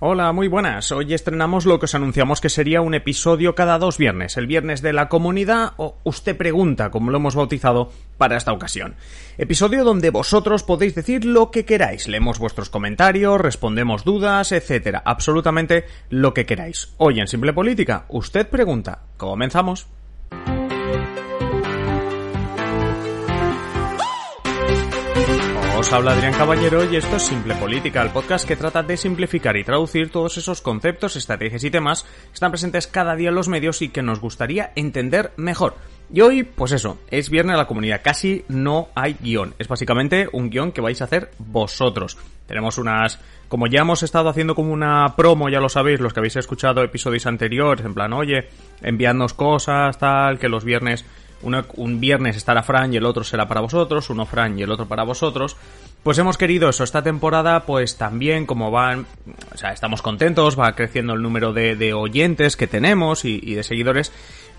Hola, muy buenas. Hoy estrenamos lo que os anunciamos que sería un episodio cada dos viernes, el viernes de la comunidad o Usted Pregunta, como lo hemos bautizado para esta ocasión. Episodio donde vosotros podéis decir lo que queráis, leemos vuestros comentarios, respondemos dudas, etcétera, absolutamente lo que queráis. Hoy en Simple Política, Usted Pregunta. Comenzamos. Os habla Adrián Caballero y esto es Simple Política, el podcast que trata de simplificar y traducir todos esos conceptos, estrategias y temas que están presentes cada día en los medios y que nos gustaría entender mejor. Y hoy, pues eso, es viernes a la comunidad, casi no hay guion, es básicamente un guion que vais a hacer vosotros. Tenemos unas, como ya hemos estado haciendo como una promo, ya lo sabéis, los que habéis escuchado episodios anteriores, en plan, oye, enviadnos cosas, tal, que los viernes un viernes estará Fran y el otro será para vosotros, uno Fran y el otro para vosotros. Pues hemos querido eso, esta temporada pues también como van, o sea, estamos contentos, va creciendo el número de, oyentes que tenemos y, de seguidores.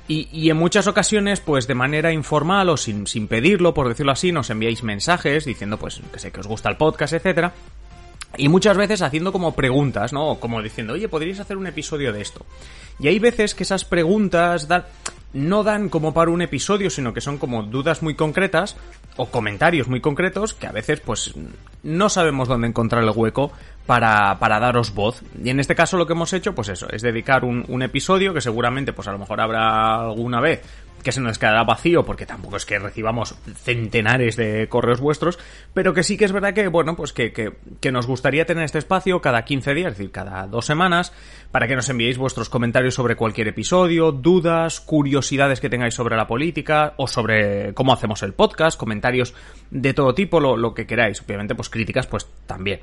Y, en muchas ocasiones, pues de manera informal o sin, pedirlo, por decirlo así, nos enviáis mensajes diciendo pues que sé que os gusta el podcast, etcétera. Y muchas veces haciendo como preguntas, ¿no? Como diciendo, oye, podríais hacer un episodio de esto. Y hay veces que esas preguntas dan no dan como para un episodio, sino que son como dudas muy concretas o comentarios muy concretos que a veces pues no sabemos dónde encontrar el hueco para, para daros voz. Y en este caso lo que hemos hecho pues eso, es dedicar un, un episodio que seguramente pues a lo mejor habrá alguna vez que se nos quedará vacío porque tampoco es que recibamos centenares de correos vuestros, pero que sí que es verdad que, bueno, pues que, que, nos gustaría tener este espacio cada 15 días, es decir, cada dos semanas, para que nos enviéis vuestros comentarios sobre cualquier episodio, dudas, curiosidades que tengáis sobre la política o sobre cómo hacemos el podcast, comentarios de todo tipo, lo, lo que queráis, obviamente, pues críticas, pues también.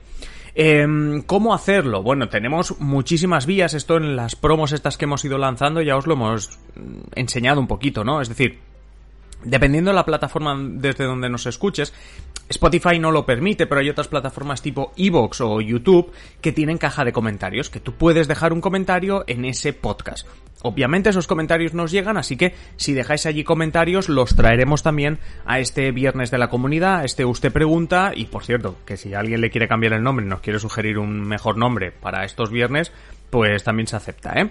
Em, ¿Cómo hacerlo? Bueno, tenemos muchísimas vías. Esto en las promos estas que hemos ido lanzando ya os lo hemos mm, enseñado un poquito, ¿no? Es decir, dependiendo de la plataforma desde donde nos escuches, Spotify no lo permite, pero hay otras plataformas tipo Evox o YouTube que tienen caja de comentarios, que tú puedes dejar un comentario en ese podcast. Obviamente esos comentarios nos llegan, así que si dejáis allí comentarios los traeremos también a este viernes de la comunidad, a este usted pregunta y por cierto, que si alguien le quiere cambiar el nombre nos quiere sugerir un mejor nombre para estos viernes, pues también se acepta, ¿eh?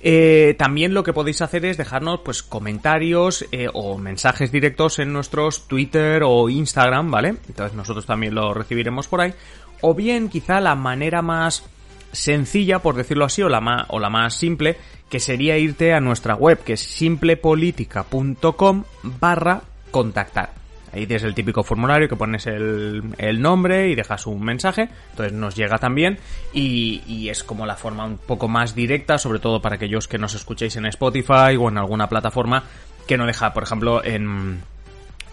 Eh, también lo que podéis hacer es dejarnos pues comentarios eh, o mensajes directos en nuestros Twitter o Instagram, ¿vale? Entonces nosotros también lo recibiremos por ahí. O bien quizá la manera más sencilla, por decirlo así, o la más, o la más simple, que sería irte a nuestra web, que es simplepolitica.com barra contactar. Ahí tienes el típico formulario que pones el, nombre y dejas un mensaje, entonces nos llega también y, y, es como la forma un poco más directa, sobre todo para aquellos que nos escuchéis en Spotify o en alguna plataforma que no deja, por ejemplo, en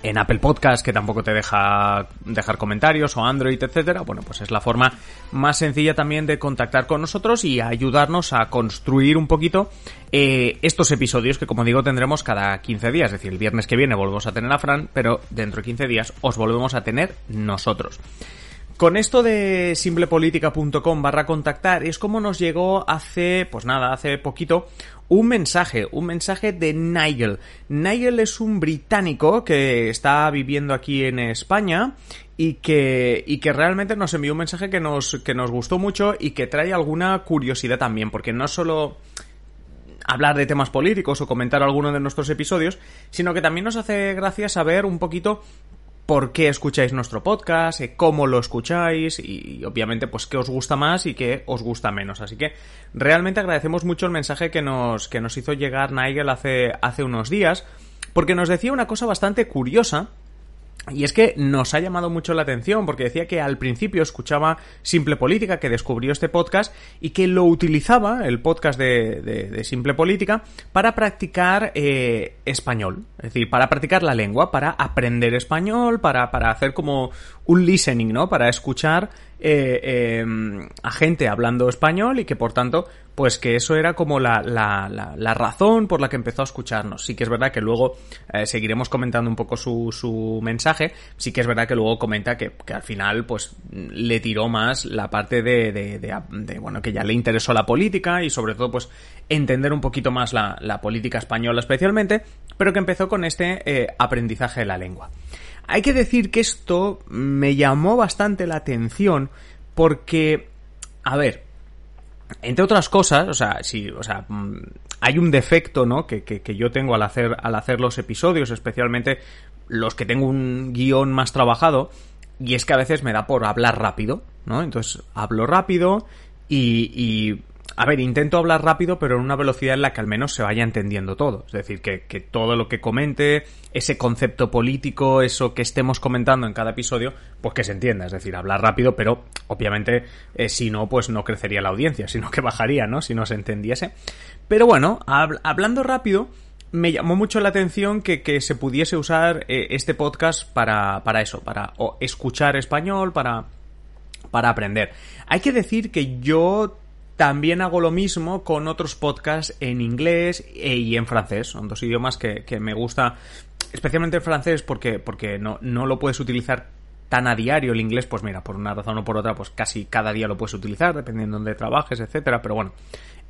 en Apple Podcast, que tampoco te deja dejar comentarios, o Android, etcétera. Bueno, pues es la forma más sencilla también de contactar con nosotros y ayudarnos a construir un poquito eh, estos episodios que, como digo, tendremos cada 15 días. Es decir, el viernes que viene volvemos a tener a Fran, pero dentro de 15 días os volvemos a tener nosotros. Con esto de simplepolitica.com barra contactar es como nos llegó hace, pues nada, hace poquito un mensaje, un mensaje de Nigel. Nigel es un británico que está viviendo aquí en España y que, y que realmente nos envió un mensaje que nos, que nos gustó mucho y que trae alguna curiosidad también, porque no solo hablar de temas políticos o comentar alguno de nuestros episodios, sino que también nos hace gracia saber un poquito por qué escucháis nuestro podcast, eh, cómo lo escucháis y, obviamente pues qué os gusta más y qué os gusta menos. Así que realmente agradecemos mucho el mensaje que nos, que nos hizo llegar Nigel hace, hace unos días porque nos decía una cosa bastante curiosa y es que nos ha llamado mucho la atención porque decía que al principio escuchaba Simple Política, que descubrió este podcast y que lo utilizaba, el podcast de, Simple Política, para practicar eh, español. Es decir, para practicar la lengua, para aprender español, para, para hacer como un listening, ¿no? Para escuchar eh, em, a gente hablando español y que por tanto, pues que eso era como la, la, la, razón por la que empezó a escucharnos. Sí que es verdad que luego eh, seguiremos comentando un poco su, su mensaje, sí que es verdad que luego comenta que, que al final pues le tiró más la parte de, de, bueno, que ya le interesó la política y sobre todo pues entender un poquito más la, la política española especialmente, pero que empezó con este eh, aprendizaje de la lengua. Hay que decir que esto me llamó bastante la atención porque, a ver, entre otras cosas, o sea, sí, o sea, mm, hay un defecto, ¿no? Que, que, yo tengo al hacer, al hacer los episodios, especialmente los que tengo un guion más trabajado, y es que a veces me da por hablar rápido, ¿no? Entonces hablo rápido y, y a ver, intento hablar rápido, pero en una velocidad en la que al menos se vaya entendiendo todo. Es decir, que, todo lo que comente, ese concepto político, eso que estemos comentando en cada episodio, pues que se entienda. Es decir, hablar rápido, pero obviamente eh, si no, pues no crecería la audiencia, sino que bajaría, ¿no? Si no se entendiese. Pero bueno, hablando rápido, me llamó mucho la atención que, se pudiese usar eh, este podcast para, para eso, para escuchar español, para, para aprender. Hay que decir que yo también hago lo mismo con otros podcasts en inglés e, y en francés. Son dos idiomas que, me gusta, especialmente el francés, porque, porque no, no lo puedes utilizar tan a diario el inglés, pues mira, por una razón o por otra, pues casi cada día lo puedes utilizar, dependiendo de dónde trabajes, etcétera. Pero bueno,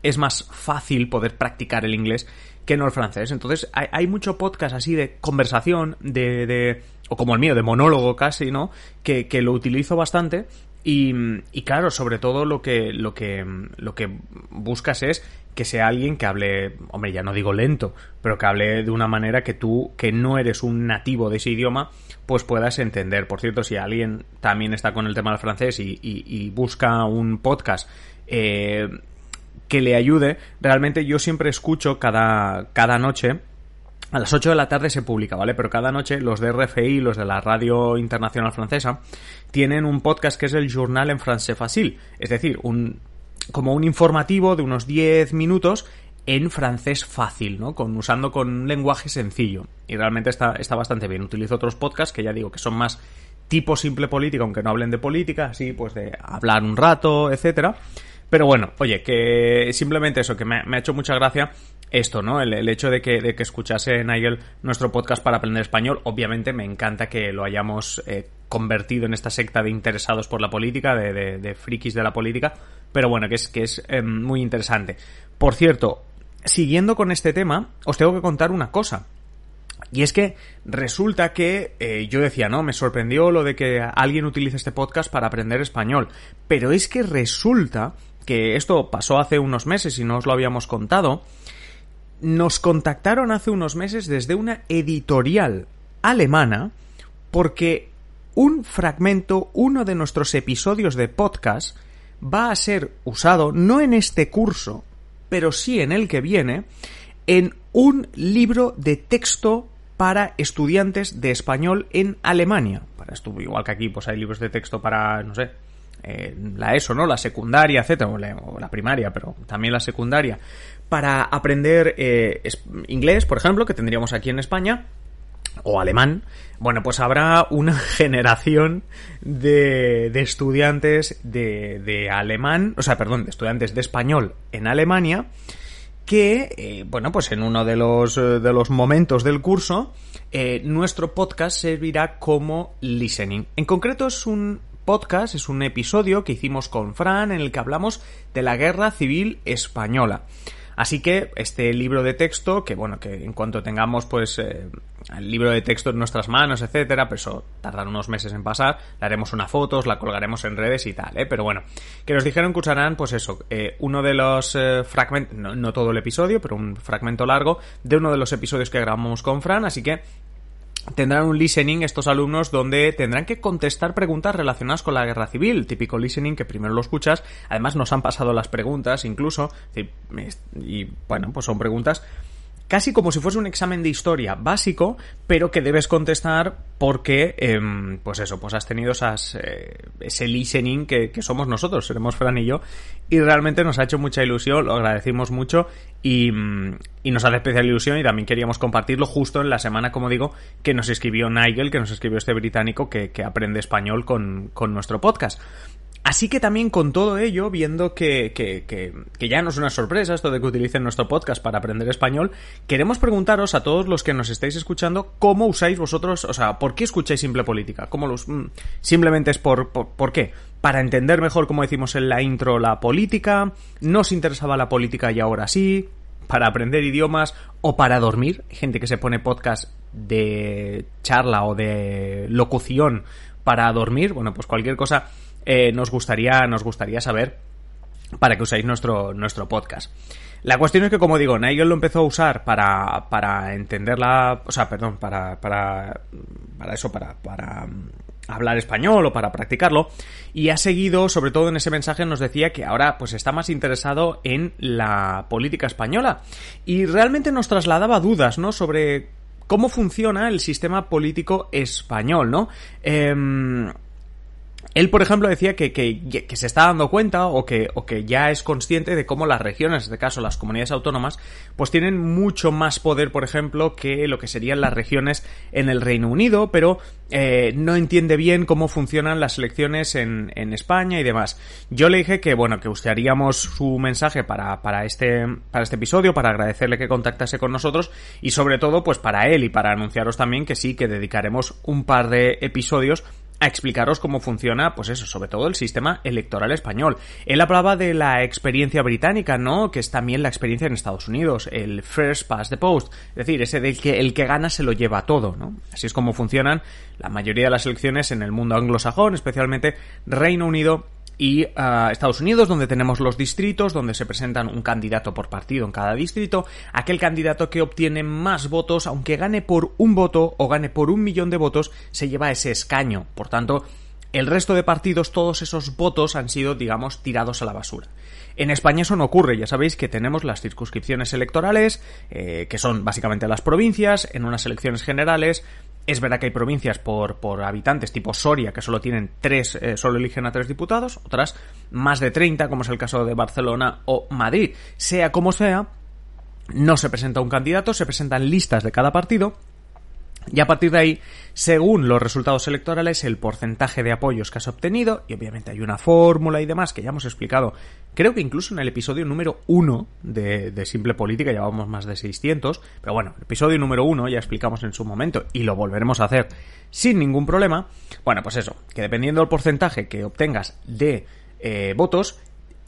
es más fácil poder practicar el inglés que no el francés. Entonces, hay, hay mucho podcast así de conversación, de, de, o como el mío, de monólogo casi, ¿no? Que, que lo utilizo bastante y, y, claro, sobre todo lo que, lo que, lo que buscas es que sea alguien que hable, hombre, ya no digo lento, pero que hable de una manera que tú, que no eres un nativo de ese idioma, pues puedas entender. Por cierto, si alguien también está con el tema del francés y, y, busca un podcast eh, que le ayude, realmente yo siempre escucho cada, cada noche a las 8 de la tarde se publica, ¿vale? Pero cada noche los de RFI, los de la Radio Internacional Francesa, tienen un podcast que es el Journal en Francés Facile. Es decir, un, como un informativo de unos 10 minutos en francés fácil, ¿no? Con, usando con un lenguaje sencillo. Y realmente está, está bastante bien. Utilizo otros podcasts que ya digo que son más tipo simple política, aunque no hablen de política, así pues de hablar un rato, etcétera. Pero bueno, oye, que simplemente eso, que me, me ha hecho mucha gracia esto, ¿no? El, hecho de que, de que escuchase Nigel nuestro podcast para aprender español, obviamente me encanta que lo hayamos eh, convertido en esta secta de interesados por la política, de, de, frikis de la política, pero bueno, que es, que es em, muy interesante. Por cierto, siguiendo con este tema, os tengo que contar una cosa. Y es que resulta que eh, yo decía, no, me sorprendió lo de que alguien utilice este podcast para aprender español. Pero es que resulta que esto pasó hace unos meses y no os lo habíamos contado, nos contactaron hace unos meses desde una editorial alemana porque un fragmento, uno de nuestros episodios de podcast, va a ser usado no en este curso, pero sí en el que viene, en un libro de texto para estudiantes de español en Alemania. Para esto, igual que aquí, pues hay libros de texto para, no sé, eh, la ESO, ¿no? La secundaria, etcétera, o la, primaria, pero también la secundaria para aprender eh, inglés, por ejemplo, que tendríamos aquí en España, o alemán, bueno, pues habrá una generación de, de estudiantes de, de, alemán, o sea, perdón, de estudiantes de español en Alemania, que, eh, bueno, pues en uno de los, de los momentos del curso, eh, nuestro podcast servirá como listening. En concreto es un podcast, es un episodio que hicimos con Fran en el que hablamos de la Guerra Civil Española. Así que este libro de texto, que bueno, que en cuanto tengamos pues eh, el libro de texto en nuestras manos, etcétera, pues eso tardará unos meses en pasar, le haremos una foto, la colgaremos en redes y tal, ¿eh? Pero bueno, que nos dijeron que usarán pues eso, eh, uno de los eh, fragmentos, no todo el episodio, pero un fragmento largo de uno de los episodios que grabamos con Fran, así que tendrán un listening estos alumnos donde tendrán que contestar preguntas relacionadas con la guerra civil, típico listening que primero lo escuchas, además nos han pasado las preguntas incluso, y bueno, pues son preguntas casi como si fuese un examen de historia básico, pero que debes contestar porque, em, pues eso, pues has tenido esas, eh, ese listening que, somos nosotros, seremos Fran y yo, y realmente nos ha hecho mucha ilusión, lo agradecimos mucho y, y, nos hace especial ilusión y también queríamos compartirlo justo en la semana, como digo, que nos escribió Nigel, que nos escribió este británico que, que aprende español con, con nuestro podcast. Así que también con todo ello, viendo que, que, que, ya no es una sorpresa esto de que utilicen nuestro podcast para aprender español, queremos preguntaros a todos los que nos estáis escuchando cómo usáis vosotros, o sea, ¿por qué escucháis Simple Política? ¿Cómo los, mm, simplemente es por, por, por qué? Para entender mejor, como decimos en la intro, la política, nos interesaba la política y ahora sí, para aprender idiomas o para dormir. Gente que se pone podcast de charla o de locución para dormir. Bueno, pues cualquier cosa eh, nos, gustaría, nos gustaría saber para que usáis nuestro, nuestro podcast. La cuestión es que, como digo, Nigel lo empezó a usar para, para entender la... O sea, perdón, para, para, para eso, para, para mm, hablar español o para practicarlo y ha seguido, sobre todo en ese mensaje nos decía que ahora pues está más interesado en la política española y realmente nos trasladaba dudas, ¿no? sobre cómo funciona el sistema político español, ¿no? Eh, él, por ejemplo, decía que, que, se está dando cuenta o que, o que ya es consciente de cómo las regiones, en este caso las comunidades autónomas, pues tienen mucho más poder, por ejemplo, que lo que serían las regiones en el Reino Unido, pero eh, no entiende bien cómo funcionan las elecciones en, en, España y demás. Yo le dije que, bueno, que usaríamos su mensaje para, para, este, para este episodio, para agradecerle que contactase con nosotros y sobre todo, pues para él y para anunciaros también que sí, que dedicaremos un par de episodios a explicaros cómo funciona, pues eso, sobre todo el sistema electoral español. Él hablaba de la experiencia británica, ¿no? Que es también la experiencia en Estados Unidos, el first past the post, es decir, ese del que el que gana se lo lleva todo, ¿no? Así es como funcionan la mayoría de las elecciones en el mundo anglosajón, especialmente Reino Unido y uh, Estados Unidos, donde tenemos los distritos, donde se presentan un candidato por partido en cada distrito, aquel candidato que obtiene más votos, aunque gane por un voto o gane por un millón de votos, se lleva ese escaño. Por tanto, el resto de partidos, todos esos votos han sido, digamos, tirados a la basura. En España eso no ocurre, ya sabéis que tenemos las circunscripciones electorales, eh, que son básicamente las provincias, en unas elecciones generales es verdad que hay provincias por, por habitantes, tipo Soria, que solo tienen tres, eh, solo eligen a tres diputados, otras más de 30, como es el caso de Barcelona o Madrid. Sea como sea, no se presenta un candidato, se presentan listas de cada partido y a partir de ahí, según los resultados electorales, el porcentaje de apoyos que has obtenido, y obviamente hay una fórmula y demás que ya hemos explicado, creo que incluso en el episodio número 1 de, de, Simple Política, llevamos más de 600, pero bueno, el episodio número 1 ya explicamos en su momento y lo volveremos a hacer sin ningún problema. Bueno, pues eso, que dependiendo del porcentaje que obtengas de eh, votos,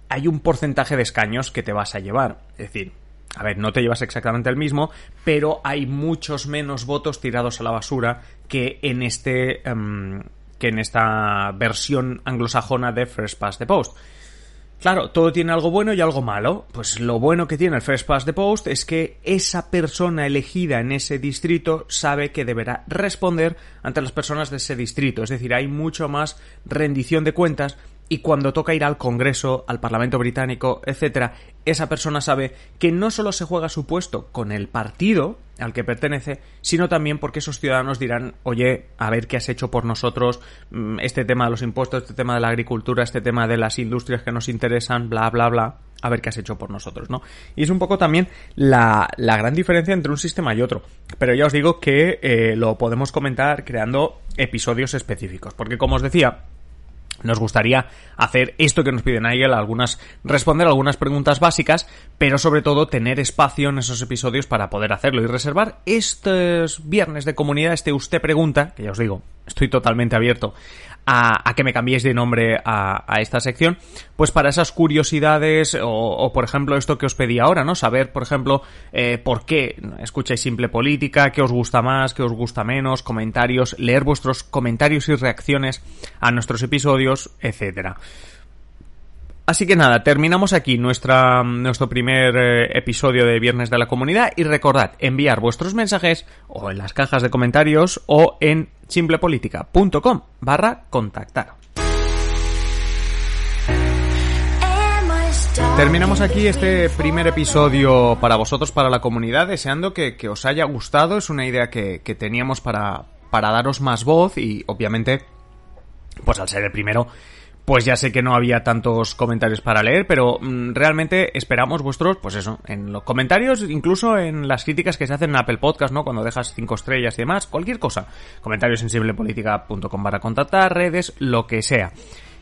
hay un porcentaje de escaños que te vas a llevar. Es decir, a ver, no te llevas exactamente el mismo, pero hay muchos menos votos tirados a la basura que en este um, que en esta versión anglosajona de First Past the Post. Claro, todo tiene algo bueno y algo malo. Pues lo bueno que tiene el First Past the Post es que esa persona elegida en ese distrito sabe que deberá responder ante las personas de ese distrito. Es decir, hay mucho más rendición de cuentas y cuando toca ir al Congreso, al Parlamento británico, etcétera, esa persona sabe que no solo se juega su puesto con el partido al que pertenece, sino también porque esos ciudadanos dirán, oye, a ver qué has hecho por nosotros, mm, este tema de los impuestos, este tema de la agricultura, este tema de las industrias que nos interesan, bla, bla, bla, a ver qué has hecho por nosotros, ¿no? Y es un poco también la, la gran diferencia entre un sistema y otro. Pero ya os digo que eh, lo podemos comentar creando episodios específicos, porque como os decía, nos gustaría hacer esto que nos pide Nigel, algunas, responder algunas preguntas básicas, pero sobre todo tener espacio en esos episodios para poder hacerlo y reservar estos viernes de comunidad, este usted pregunta, que ya os digo, estoy totalmente abierto a, que me cambiéis de nombre a, esta sección, pues para esas curiosidades o, por ejemplo esto que os pedí ahora, ¿no? Saber, por ejemplo, eh, por qué escucháis Simple Política, qué os gusta más, qué os gusta menos, comentarios, leer vuestros comentarios y reacciones a nuestros episodios, etcétera. Así que nada, terminamos aquí nuestra, nuestro primer eh, episodio de Viernes de la Comunidad y recordad enviar vuestros mensajes o en las cajas de comentarios o en simplepolitica.com barra contactar. Terminamos aquí este primer episodio para vosotros, para la comunidad, deseando que, os haya gustado. Es una idea que, que teníamos para, para daros más voz y obviamente, pues al ser el primero, pues ya sé que no había tantos comentarios para leer, pero mm, realmente esperamos vuestros, pues eso, en los comentarios, incluso en las críticas que se hacen en Apple Podcast, ¿no? Cuando dejas cinco estrellas y demás, cualquier cosa. Comentarios en simplepolitica.com para contactar, redes, lo que sea.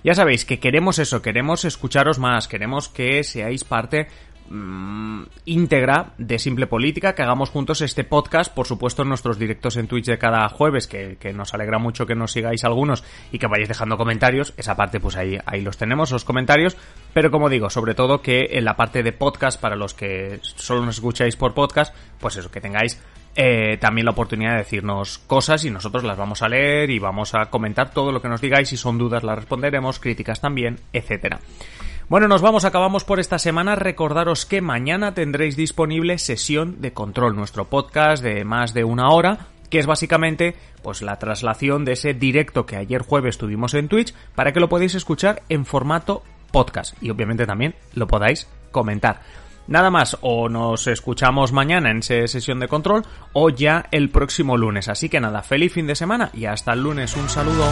Ya sabéis que queremos eso, queremos escucharos más, queremos que seáis parte Mm, íntegra de Simple Política, que hagamos juntos este podcast, por supuesto en nuestros directos en Twitch de cada jueves, que, nos alegra mucho que nos sigáis algunos y que vayáis dejando comentarios, esa parte pues ahí, ahí los tenemos, los comentarios, pero como digo, sobre todo que en la parte de podcast, para los que solo nos escucháis por podcast, pues eso, que tengáis eh, también la oportunidad de decirnos cosas y nosotros las vamos a leer y vamos a comentar todo lo que nos digáis, si son dudas las responderemos, críticas también, etcétera. Bueno, nos vamos, acabamos por esta semana. Recordaros que mañana tendréis disponible sesión de control, nuestro podcast de más de una hora, que es básicamente pues la traslación de ese directo que ayer jueves tuvimos en Twitch para que lo podáis escuchar en formato podcast y obviamente también lo podáis comentar. Nada más, o nos escuchamos mañana en esa sesión de control o ya el próximo lunes. Así que nada, feliz fin de semana y hasta el lunes. Un saludo.